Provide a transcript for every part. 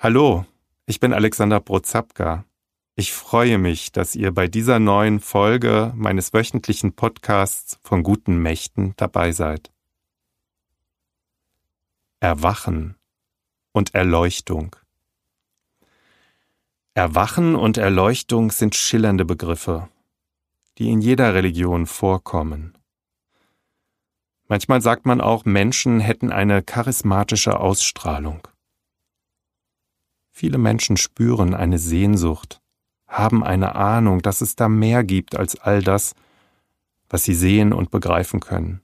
Hallo, ich bin Alexander Brozapka. Ich freue mich, dass ihr bei dieser neuen Folge meines wöchentlichen Podcasts von guten Mächten dabei seid. Erwachen und Erleuchtung. Erwachen und Erleuchtung sind schillernde Begriffe, die in jeder Religion vorkommen. Manchmal sagt man auch, Menschen hätten eine charismatische Ausstrahlung. Viele Menschen spüren eine Sehnsucht, haben eine Ahnung, dass es da mehr gibt als all das, was sie sehen und begreifen können,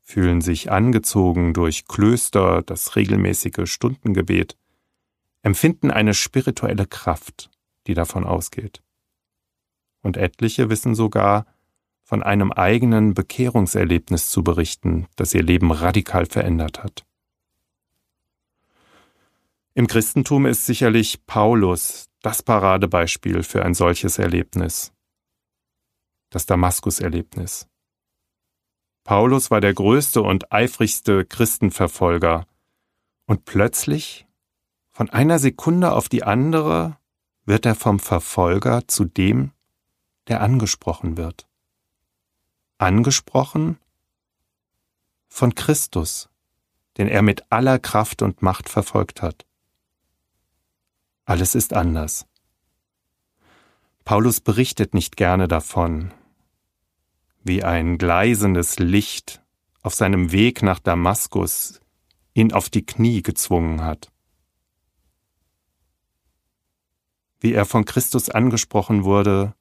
fühlen sich angezogen durch Klöster, das regelmäßige Stundengebet, empfinden eine spirituelle Kraft, die davon ausgeht. Und etliche wissen sogar, von einem eigenen Bekehrungserlebnis zu berichten, das ihr Leben radikal verändert hat. Im Christentum ist sicherlich Paulus das Paradebeispiel für ein solches Erlebnis. Das Damaskus-Erlebnis. Paulus war der größte und eifrigste Christenverfolger. Und plötzlich, von einer Sekunde auf die andere, wird er vom Verfolger zu dem, der angesprochen wird. Angesprochen von Christus, den er mit aller Kraft und Macht verfolgt hat. Alles ist anders. Paulus berichtet nicht gerne davon, wie ein gleisendes Licht auf seinem Weg nach Damaskus ihn auf die Knie gezwungen hat. Wie er von Christus angesprochen wurde,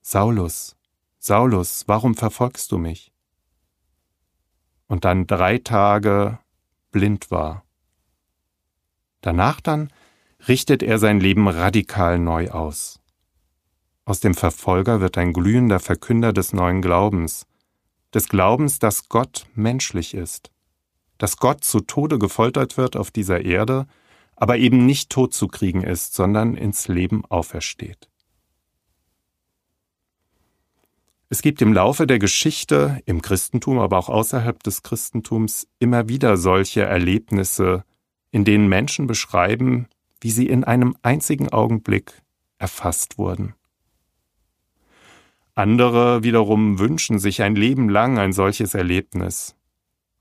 Saulus, Saulus, warum verfolgst du mich? Und dann drei Tage blind war. Danach dann richtet er sein Leben radikal neu aus. Aus dem Verfolger wird ein glühender Verkünder des neuen Glaubens, des Glaubens, dass Gott menschlich ist, dass Gott zu Tode gefoltert wird auf dieser Erde, aber eben nicht tot zu kriegen ist, sondern ins Leben aufersteht. Es gibt im Laufe der Geschichte, im Christentum, aber auch außerhalb des Christentums, immer wieder solche Erlebnisse, in denen Menschen beschreiben, wie sie in einem einzigen Augenblick erfasst wurden. Andere wiederum wünschen sich ein Leben lang ein solches Erlebnis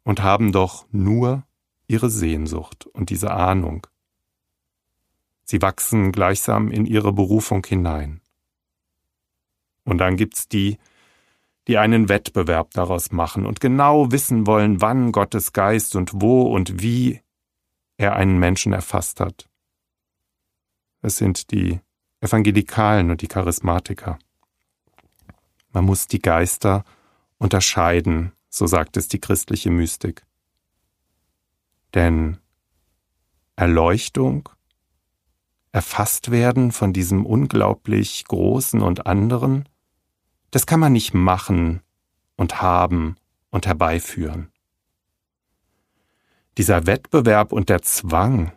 und haben doch nur ihre Sehnsucht und diese Ahnung. Sie wachsen gleichsam in ihre Berufung hinein. Und dann gibt's die, die einen Wettbewerb daraus machen und genau wissen wollen, wann Gottes Geist und wo und wie er einen Menschen erfasst hat. Es sind die Evangelikalen und die Charismatiker. Man muss die Geister unterscheiden, so sagt es die christliche Mystik. Denn Erleuchtung, erfasst werden von diesem unglaublich Großen und anderen, das kann man nicht machen und haben und herbeiführen. Dieser Wettbewerb und der Zwang,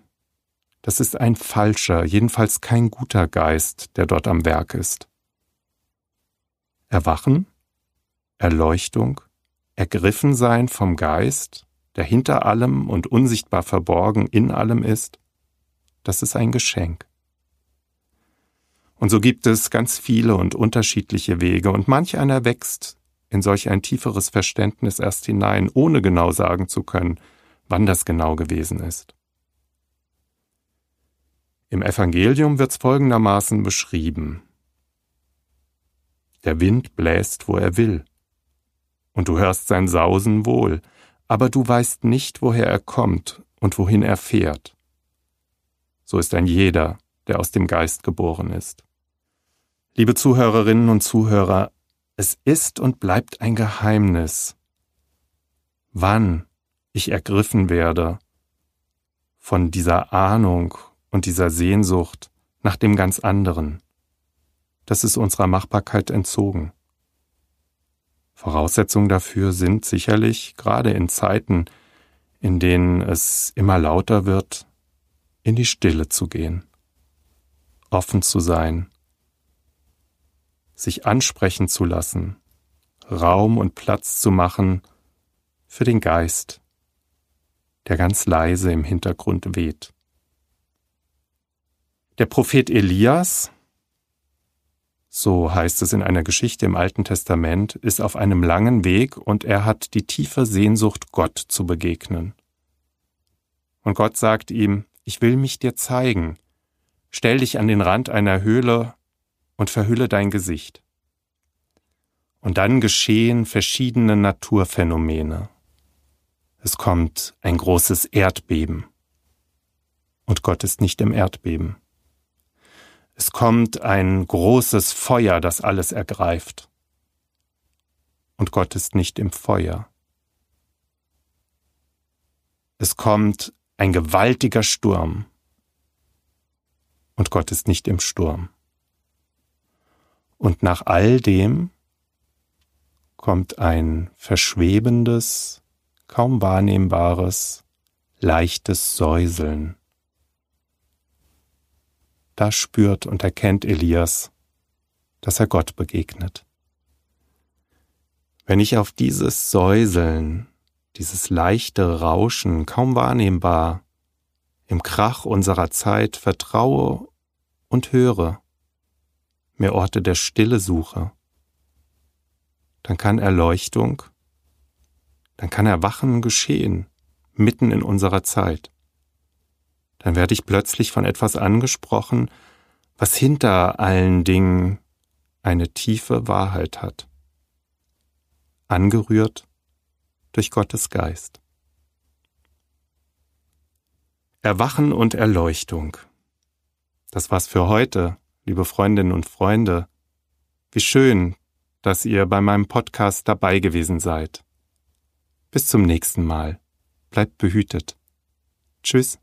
das ist ein falscher, jedenfalls kein guter Geist, der dort am Werk ist. Erwachen, Erleuchtung, ergriffen sein vom Geist, der hinter allem und unsichtbar verborgen in allem ist, das ist ein Geschenk. Und so gibt es ganz viele und unterschiedliche Wege, und manch einer wächst in solch ein tieferes Verständnis erst hinein, ohne genau sagen zu können, wann das genau gewesen ist. Im Evangelium wird's folgendermaßen beschrieben. Der Wind bläst, wo er will, und du hörst sein Sausen wohl, aber du weißt nicht, woher er kommt und wohin er fährt. So ist ein jeder, der aus dem Geist geboren ist. Liebe Zuhörerinnen und Zuhörer, es ist und bleibt ein Geheimnis, wann ich ergriffen werde von dieser Ahnung und dieser Sehnsucht nach dem ganz anderen. Das ist unserer Machbarkeit entzogen. Voraussetzungen dafür sind sicherlich, gerade in Zeiten, in denen es immer lauter wird, in die Stille zu gehen, offen zu sein, sich ansprechen zu lassen, Raum und Platz zu machen für den Geist, der ganz leise im Hintergrund weht. Der Prophet Elias, so heißt es in einer Geschichte im Alten Testament, ist auf einem langen Weg und er hat die tiefe Sehnsucht, Gott zu begegnen. Und Gott sagt ihm, ich will mich dir zeigen, stell dich an den Rand einer Höhle und verhülle dein Gesicht. Und dann geschehen verschiedene Naturphänomene. Es kommt ein großes Erdbeben. Und Gott ist nicht im Erdbeben. Es kommt ein großes Feuer, das alles ergreift. Und Gott ist nicht im Feuer. Es kommt ein gewaltiger Sturm. Und Gott ist nicht im Sturm. Und nach all dem kommt ein verschwebendes, kaum wahrnehmbares, leichtes Säuseln. Da spürt und erkennt Elias, dass er Gott begegnet. Wenn ich auf dieses Säuseln, dieses leichte Rauschen, kaum wahrnehmbar, im Krach unserer Zeit vertraue und höre, mir Orte der Stille suche, dann kann Erleuchtung, dann kann Erwachen geschehen, mitten in unserer Zeit. Dann werde ich plötzlich von etwas angesprochen, was hinter allen Dingen eine tiefe Wahrheit hat, angerührt durch Gottes Geist. Erwachen und Erleuchtung. Das war's für heute, liebe Freundinnen und Freunde. Wie schön, dass ihr bei meinem Podcast dabei gewesen seid. Bis zum nächsten Mal. Bleibt behütet. Tschüss.